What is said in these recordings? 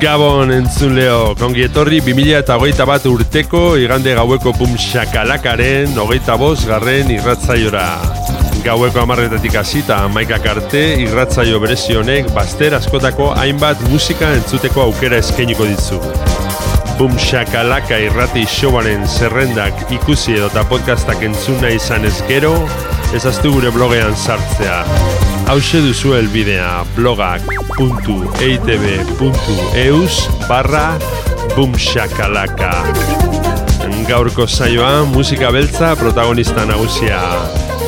Gabon entzuleo, kongi etorri 2000 eta hogeita bat urteko igande gaueko bum shakalakaren hogeita bost garren irratzaiora. Gaueko amarretatik hasita maikak arte irratzaio berezi honek baster askotako hainbat musika entzuteko aukera eskainiko dizu. Bum shakalaka irrati showaren zerrendak ikusi edo eta podcastak entzuna izan ez gero, ezaztu gure blogean sartzea. Hauxe duzu elbidea blogak.eitb.eus barra bumshakalaka. Gaurko saioa musika beltza protagonista nagusia.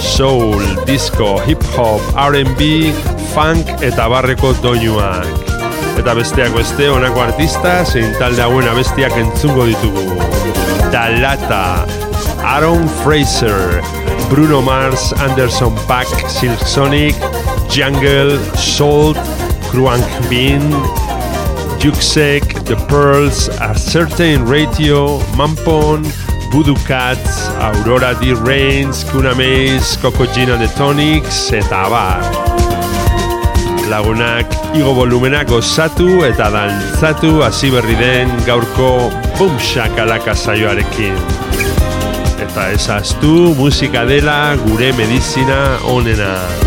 Soul, disco, hip-hop, R&B, funk eta barreko doinuak. Eta besteak beste honako artista zein talde hauen abestiak entzungo ditugu. Dalata, Aaron Fraser, Bruno Mars, Anderson Paak, Silk Sonic, Jungle, Salt, Kruank Bean, Juxek, The Pearls, A Certain Radio, Mampon, Voodoo Cats, Aurora D. Reigns, Kuna Maze, Coco Gin and the Tonics, eta abar. Lagunak igo volumena gozatu eta dantzatu hasi berri den gaurko bumshakalaka saioarekin. Eta ezaztu musika dela gure medizina onena.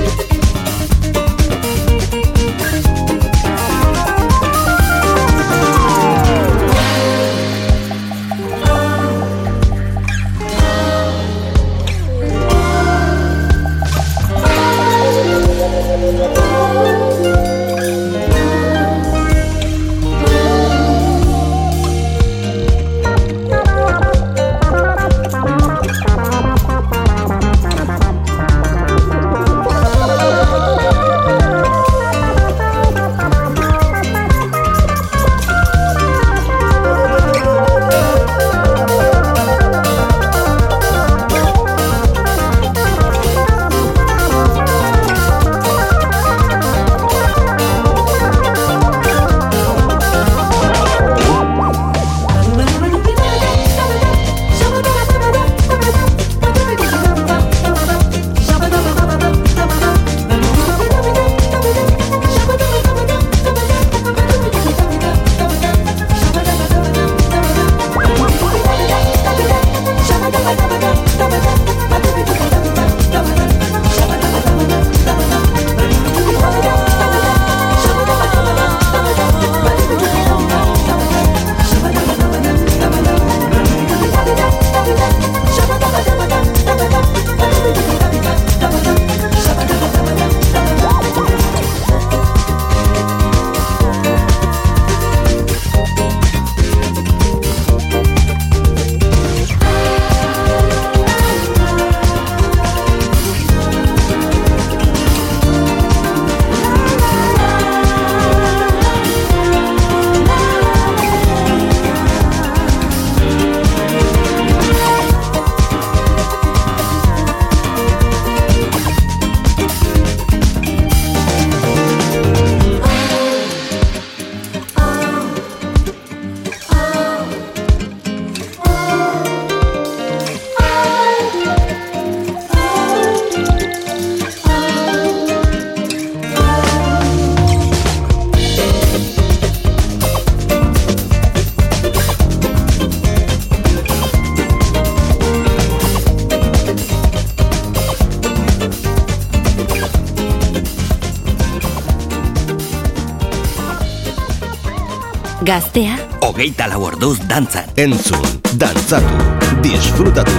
Gaztea, hogeita lau orduz dantzan. Entzun, dantzatu, disfrutatu.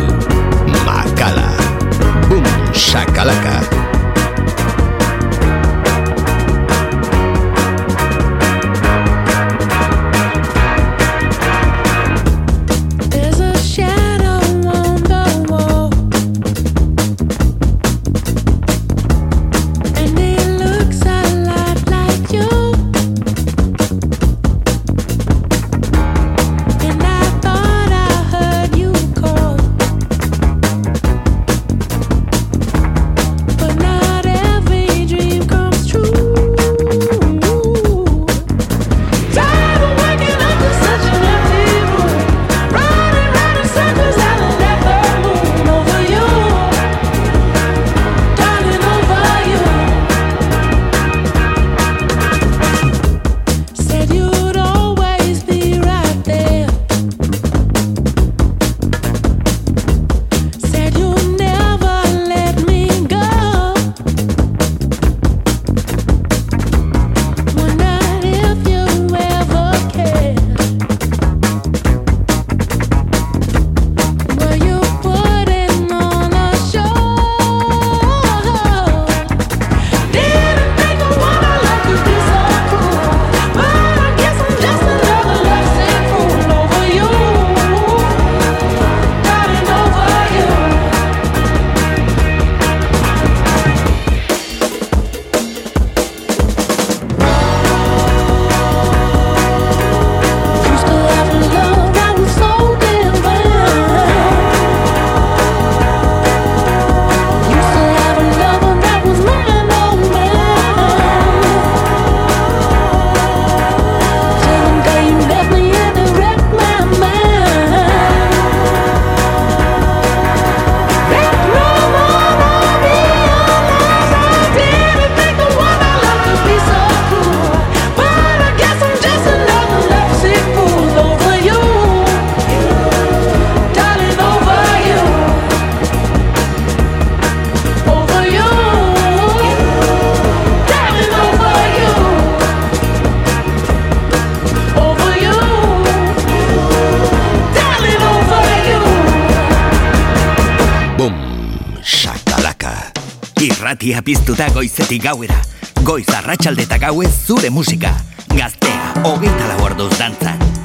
Makala. Bum, shakalaka. Irratia piztuta goizetik gauera. Goiz arratsalde eta gauez zure musika. Gaztea, hogeita lau orduz dantzan.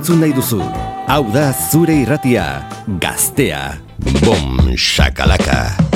entzun nahi duzu. Hau da zure irratia, gaztea. Bom, shakalaka.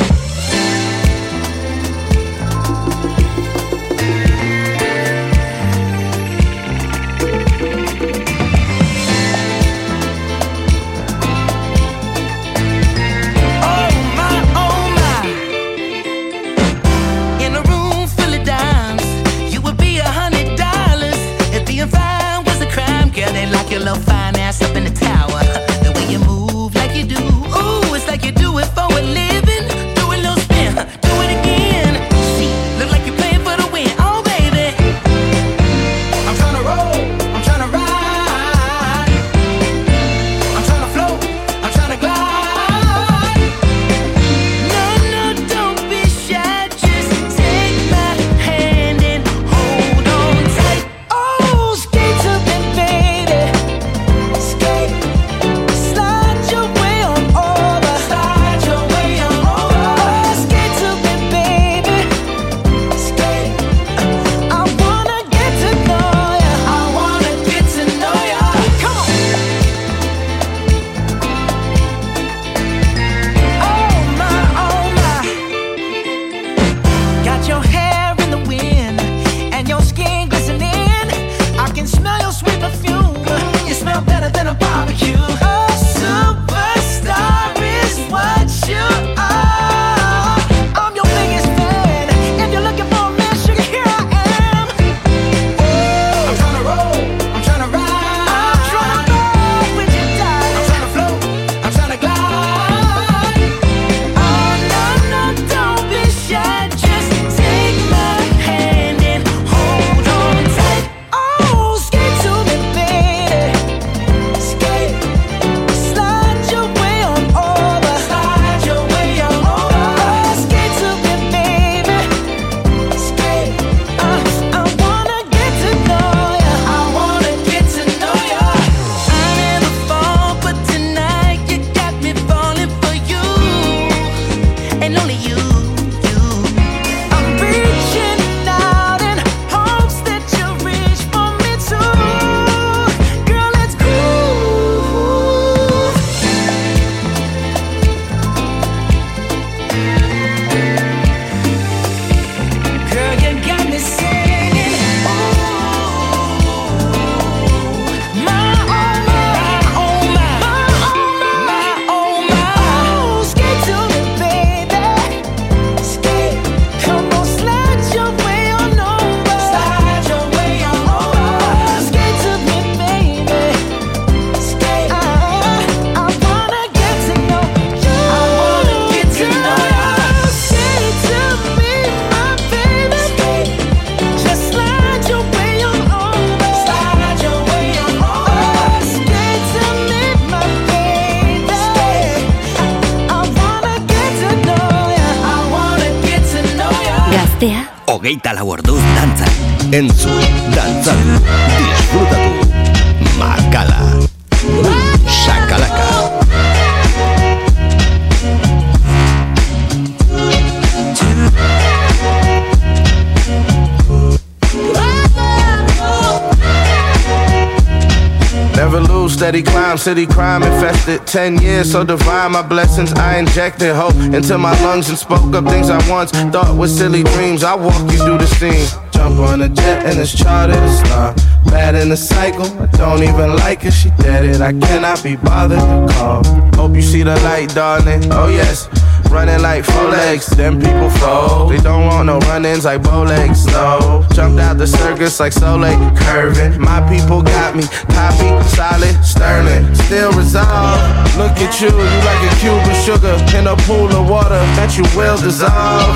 Never lose, steady climb, city crime infested. Ten years so divine, my blessings I injected hope into my lungs and spoke up things I once thought were silly dreams. I walk you through the scene. Jump on a jet and it's chartered, a star. bad in the cycle. I don't even like it. she dead it. I cannot be bothered to call. Hope you see the light, darling. Oh yes. Running like Folex, them people fold. They don't want no run ins like Bolex, no. Jumped out the circus like Soleil, curving. My people got me, poppy, solid, sterling. Still resolved. Look at you, you like a cube of sugar in a pool of water that you will dissolve.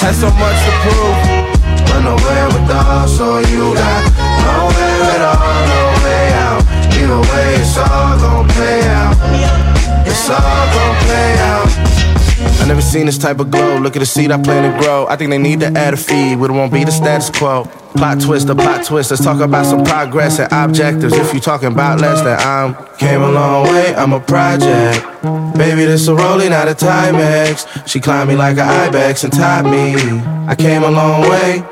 Had so much to prove. But nowhere with all, so you got nowhere at all, no way out. Either way, it's all gon' play out. It's all gon' play out. Never seen this type of glow. Look at the seed I plan to grow. I think they need to add a feed, but it won't be the status quo. Plot twist, a plot twist. Let's talk about some progress and objectives. If you talking about less than I'm came a long way. I'm a project. Baby, this a rolling out of Timex. She climbed me like an ibex and tied me. I came a long way.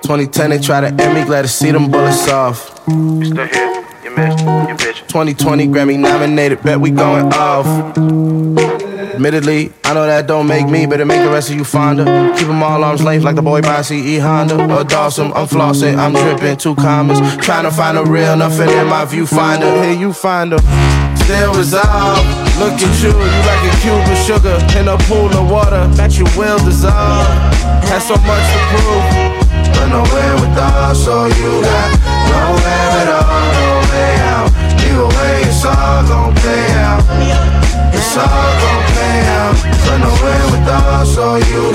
2010, they try to end me. Glad to see them bullets off. You still here? You missed. You bitch. 2020 Grammy nominated. Bet we going off. Admittedly, I know that don't make me, but it make the rest of you fonder. Keep them all arms length like the boy by CE Honda. Or Dawson, I'm flossing, I'm dripping, two commas. Trying to find a real, nothing in my viewfinder. Here you find her. Still resolve. Look at you, you like a cube of sugar in a pool of water that you will dissolve. Had so much to prove, but nowhere with us, so you got nowhere at all, no way out. Either way, it's all gon' play out. It's all gon' play out. But nowhere with us, so you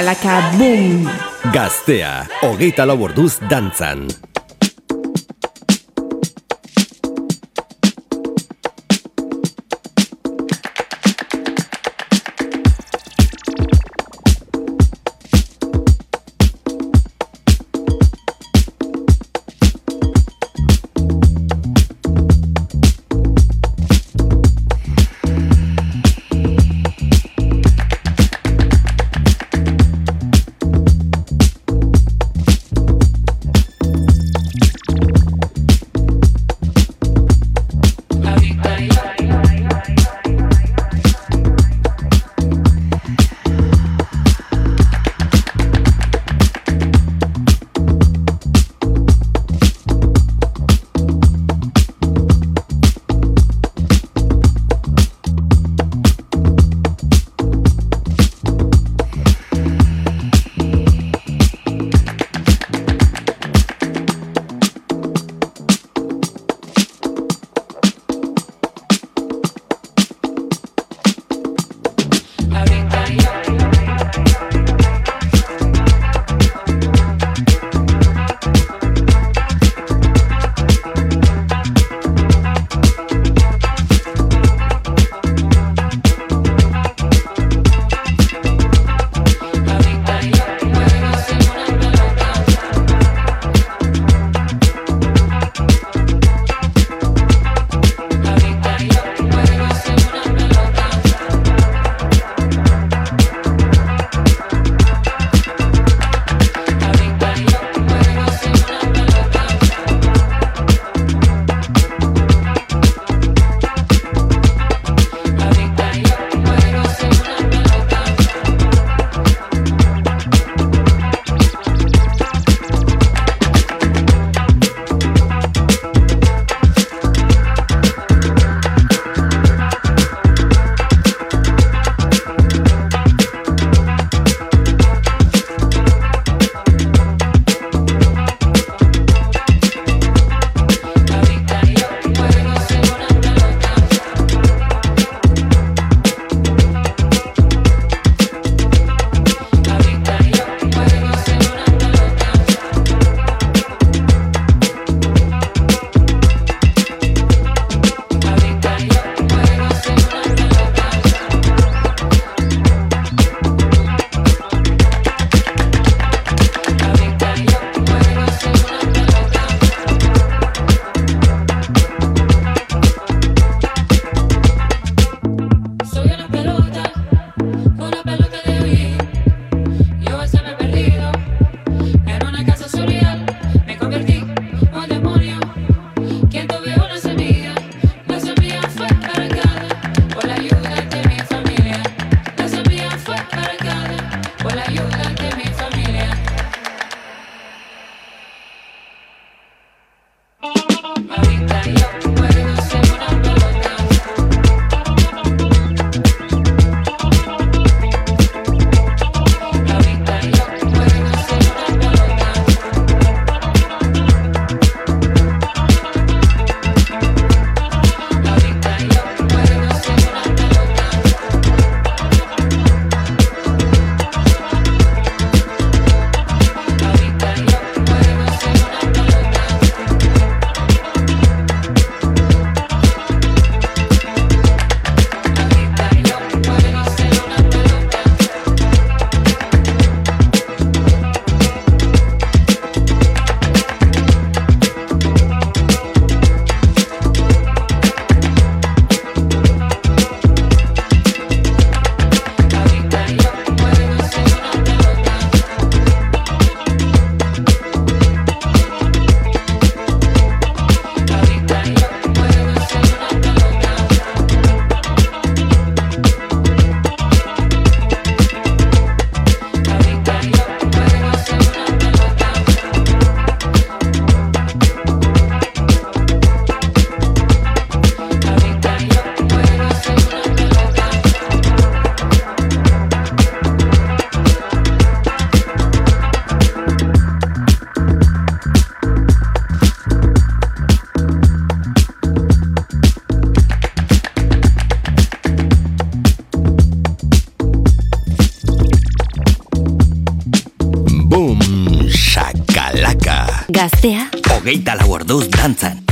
shakalaka, boom. Gaztea, hogeita lau orduz dantzan. Gaztea, hogeita lau orduz dantzan.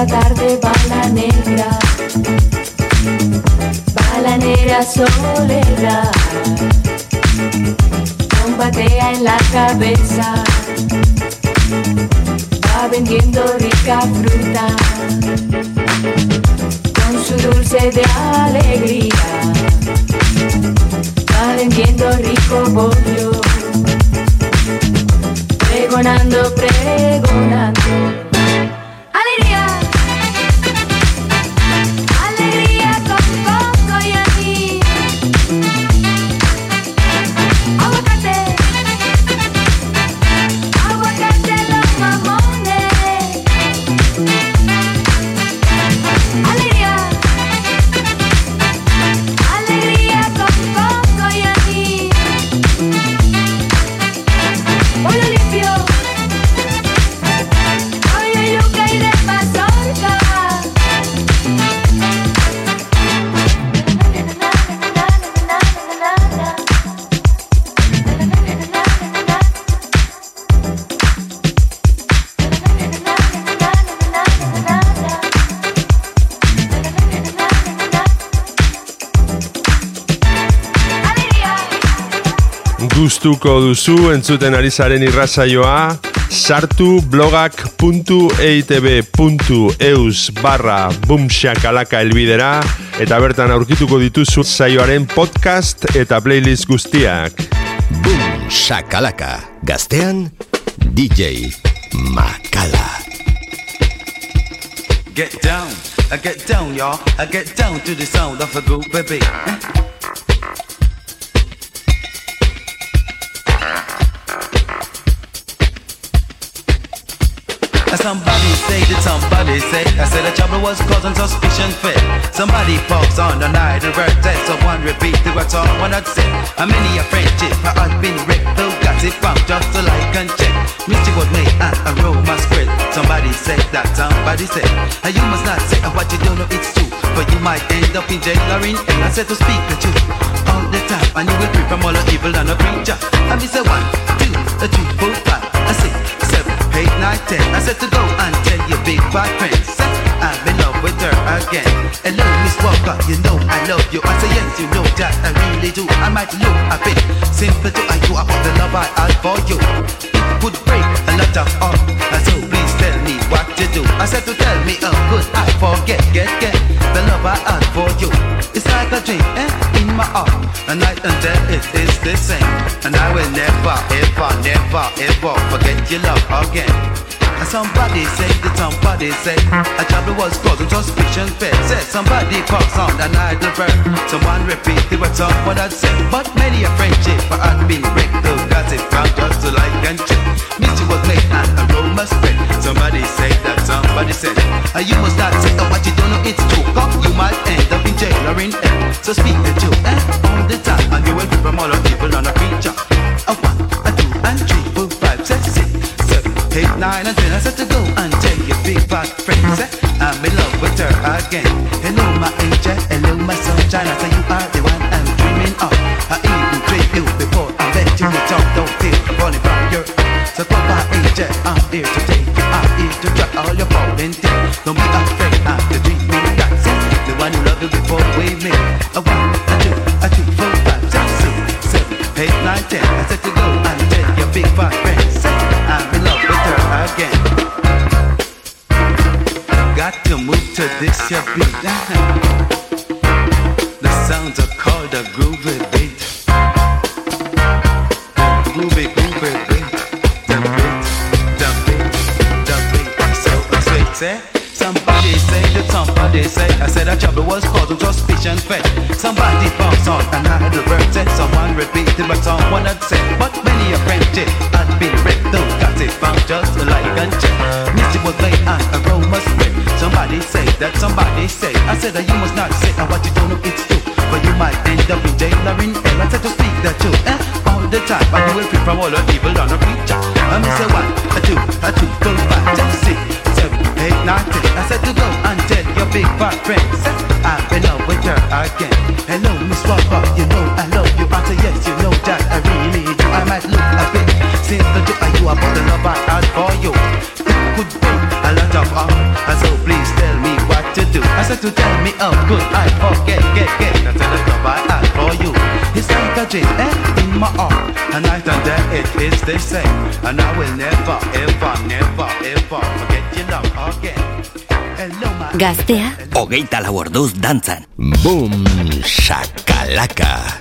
La tarde va la negra, va la negra soledad, combatea en la cabeza, va vendiendo rica fruta, con su dulce de alegría, va vendiendo rico bollo, pregonando, pregonando. Gustuko duzu entzuten ari zaren irrasaioa, sartu blogak.eitb.eus barra bumshakalaka elbidera eta bertan aurkituko dituzu saioaren podcast eta playlist guztiak. Boom Shakalaka. Gaztean, DJ Makala. Get down, I get down, y'all. I get down to the sound of a good baby. Somebody say that somebody say I said the trouble was causing suspicion fit. Somebody pokes on the night and work that someone repeat to what someone had said. A many a friendship has been wrecked. Who got it from just to like and check. Mystery was made and a rumor spread. Somebody said that somebody said. And you must not say what you don't know it's true. But you might end up in jail or in hell. I said to speak the truth all the time. And you will free from all the evil and the preacher. And me say one, two, a four, five. Ten. I said to go and tell your big bad friends. I'm in love with her again. Hello, Miss Walker, you know I love you. I say yes, you know that I really do. I might look a bit simple to you about the love I had for you. It would break a lot of heart. So what to do. I said to tell me how could I forget, get, get the love I had for you. It's like a dream, eh, in my heart. A night and day it is the same. And I will never, ever, never, ever forget your love again. Somebody say that somebody say a trouble was causing suspicion fed. Said somebody passed on an idle bird. Someone repeated what someone had said. But many a friendship had been break through gossip found just to like and check. Mystery was made and aroma spread. Somebody say that somebody said You must not say what you don't know it's true. Cause you might end up in jail or in hell. So speak the truth eh, all the time. And you will be from all the people on a creature. A one, a two, and three, eight, nine, and ten. I said to go and tell your big fat friends. Eh, I'm in love with her again. Hello, my angel. Hello, my sunshine. I say you are the one it is the same And I will never, ever, never, ever Forget your love again Hello my Gaztea, hogeita lau orduz dantzan. Boom shakalaka.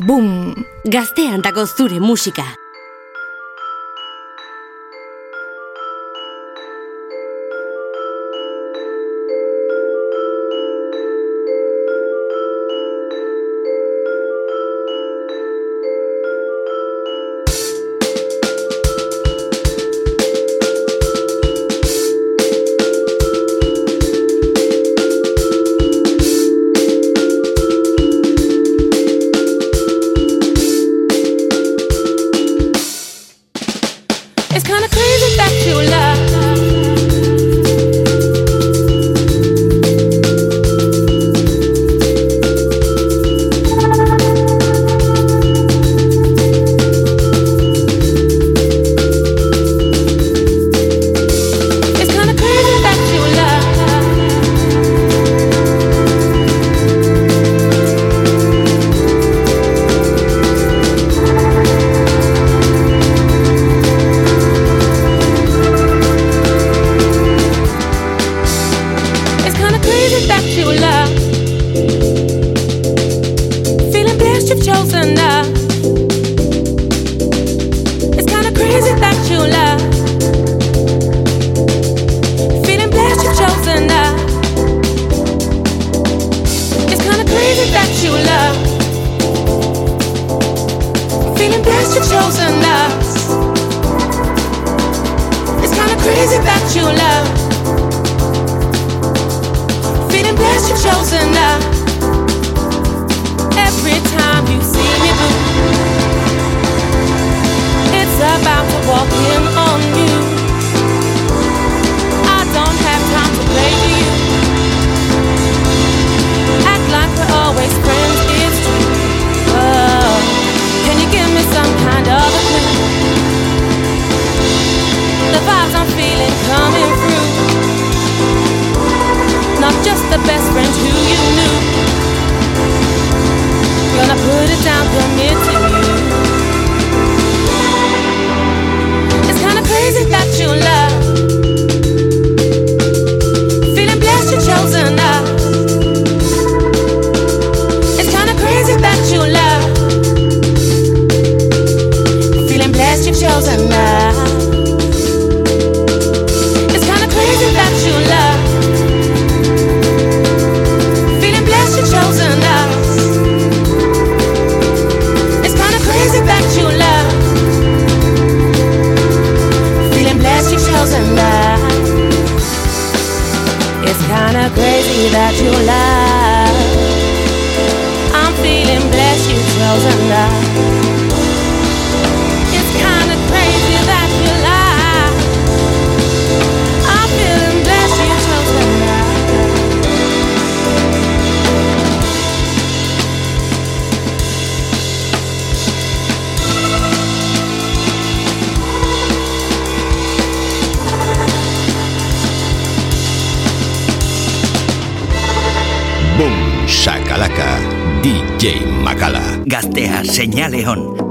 Bum, Gazteantako zure musika. Crazy that you love. Feeling blessed, you've chosen love. Every time you see me move, it's about to walk in on you. I don't have time to play to you. Act like we're always friends, the best friend who you knew. Gonna put it down, commit to you. It's kinda crazy that you love. Feeling blessed, you chosen us. It's kinda crazy that you love. Feeling blessed, you've chosen us. That you love. DJ Macala. Gaztea, señale on.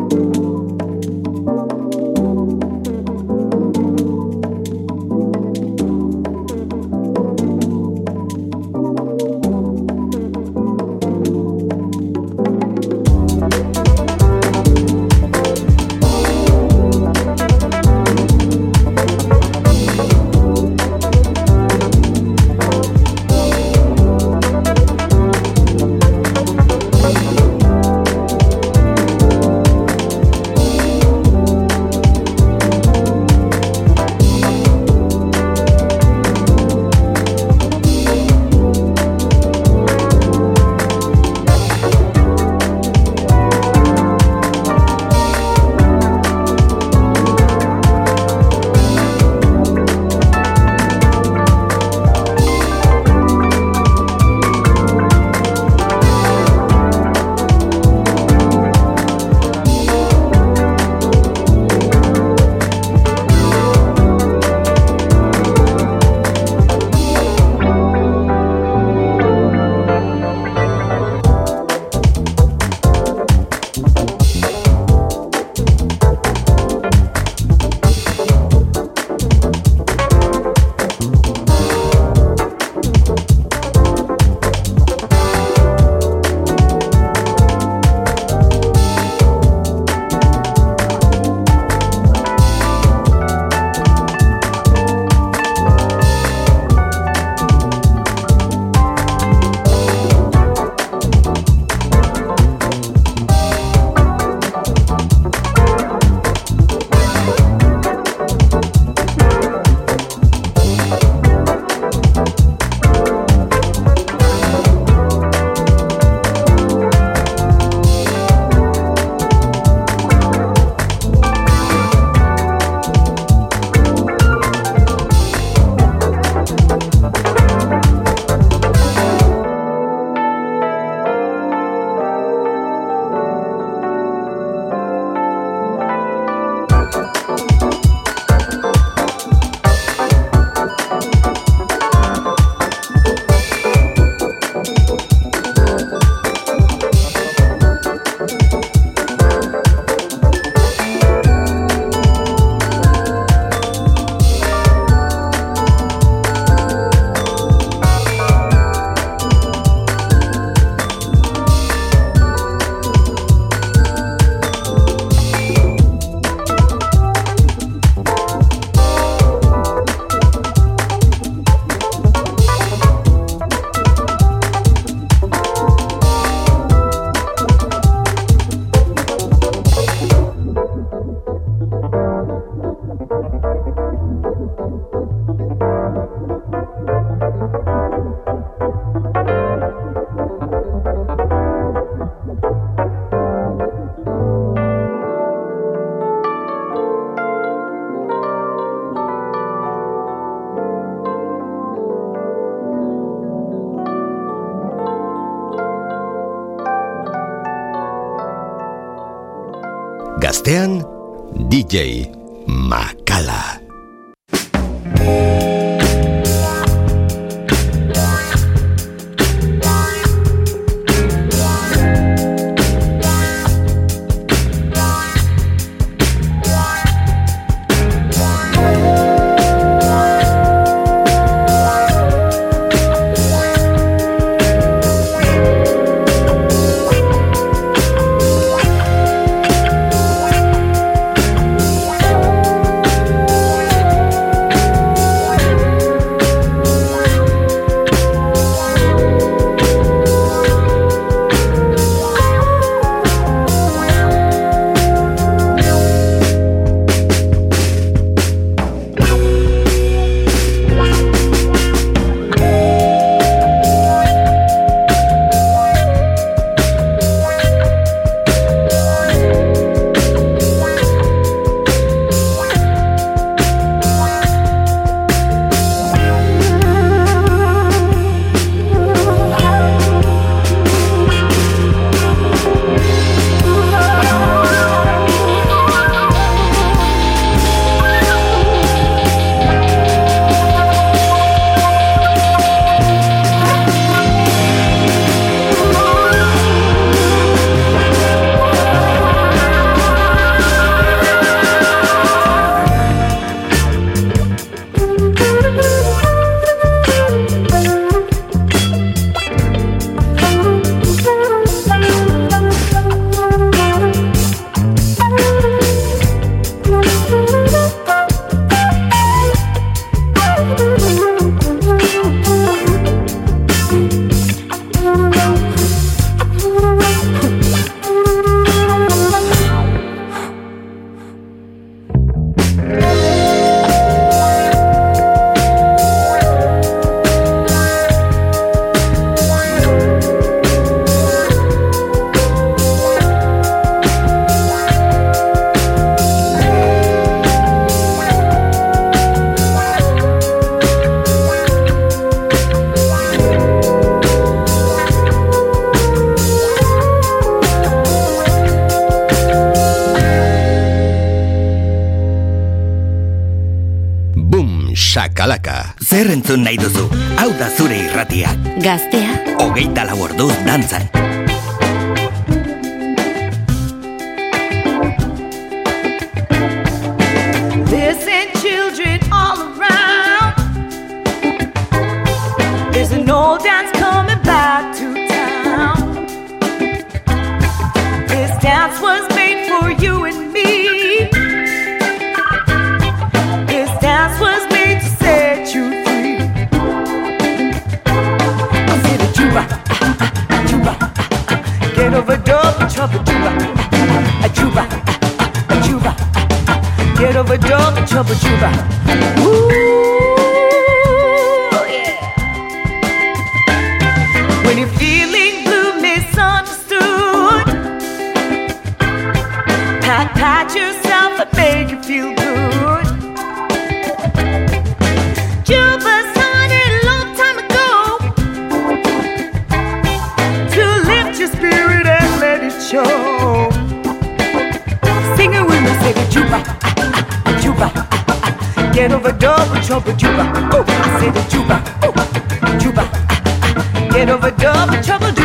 Nahi duzu? Hau da zure irratia. Gaztea. Hogeita lau orduz dantzan.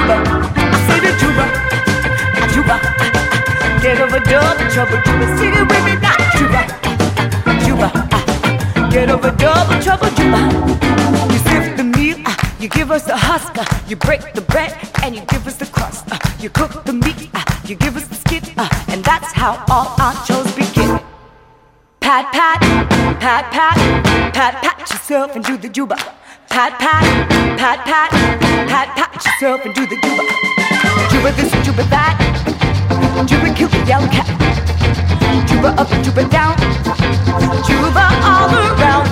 Trouble. I say the ah, ah. Get over double trouble, juba. Sing it with me now, ah, ah. Get over double trouble, juba. You sift the meal, ah, you give us the husk, ah, you break the bread and you give us the crust. ah, You cook the meat, you give us the skin, and that's how all our shows begin. Pat pat, pat pat, pat pat yourself and do the juba. Pat pat, pat pat, pat pat yourself and do the juba. Juba this, juba that. Juba kill the yellow cat. Juba up, and juba down. Juba all around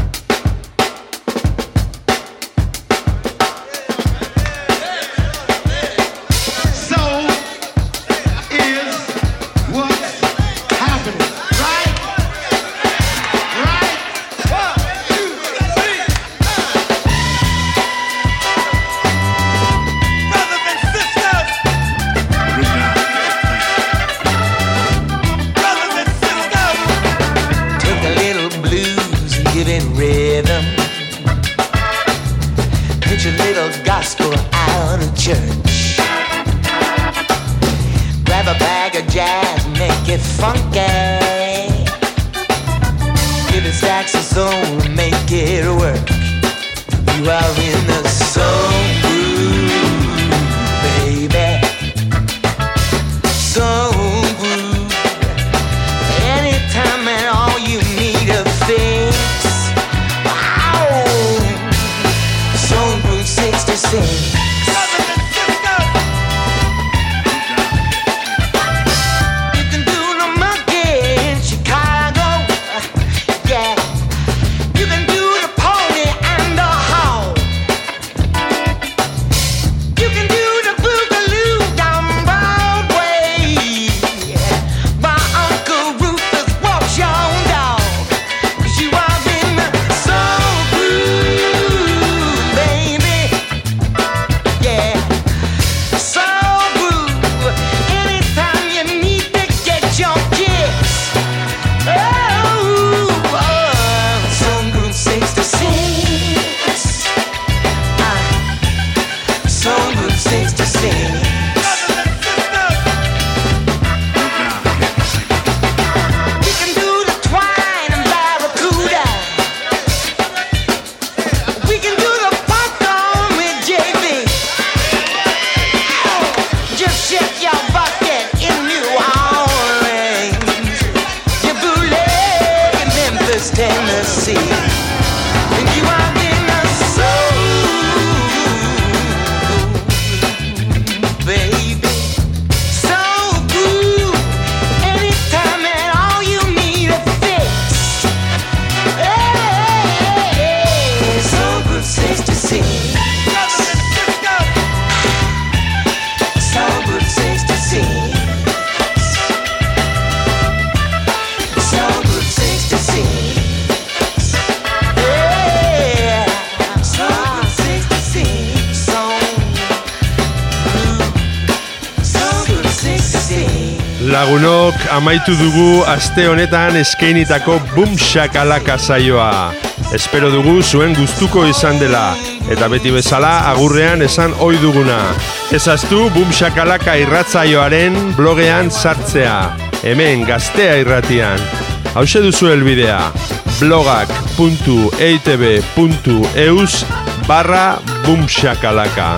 sings to sing. amaitu dugu aste honetan eskeinitako bumxakalaka saioa. Espero dugu zuen gustuko izan dela, eta beti bezala agurrean esan ohi duguna. Ezaztu bumxakalaka irratzaioaren blogean sartzea, hemen gaztea irratian. Hauxe duzu helbidea, blogak.eitb.eus e barra bumxakalaka.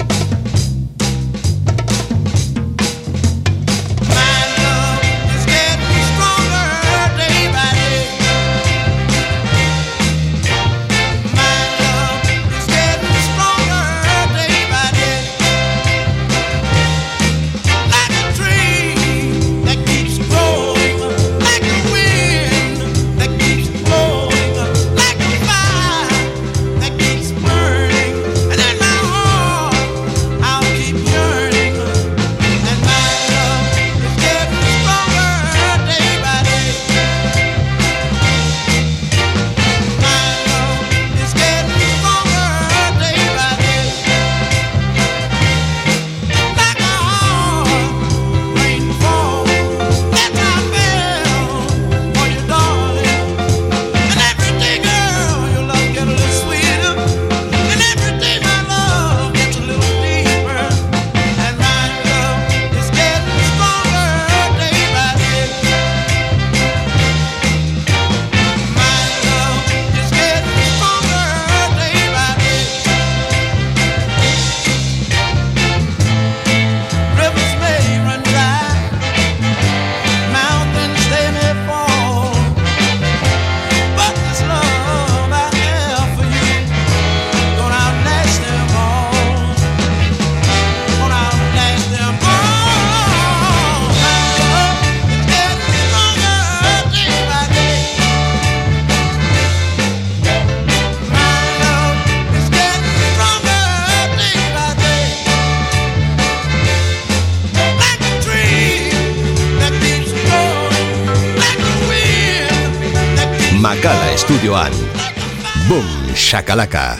Malaca.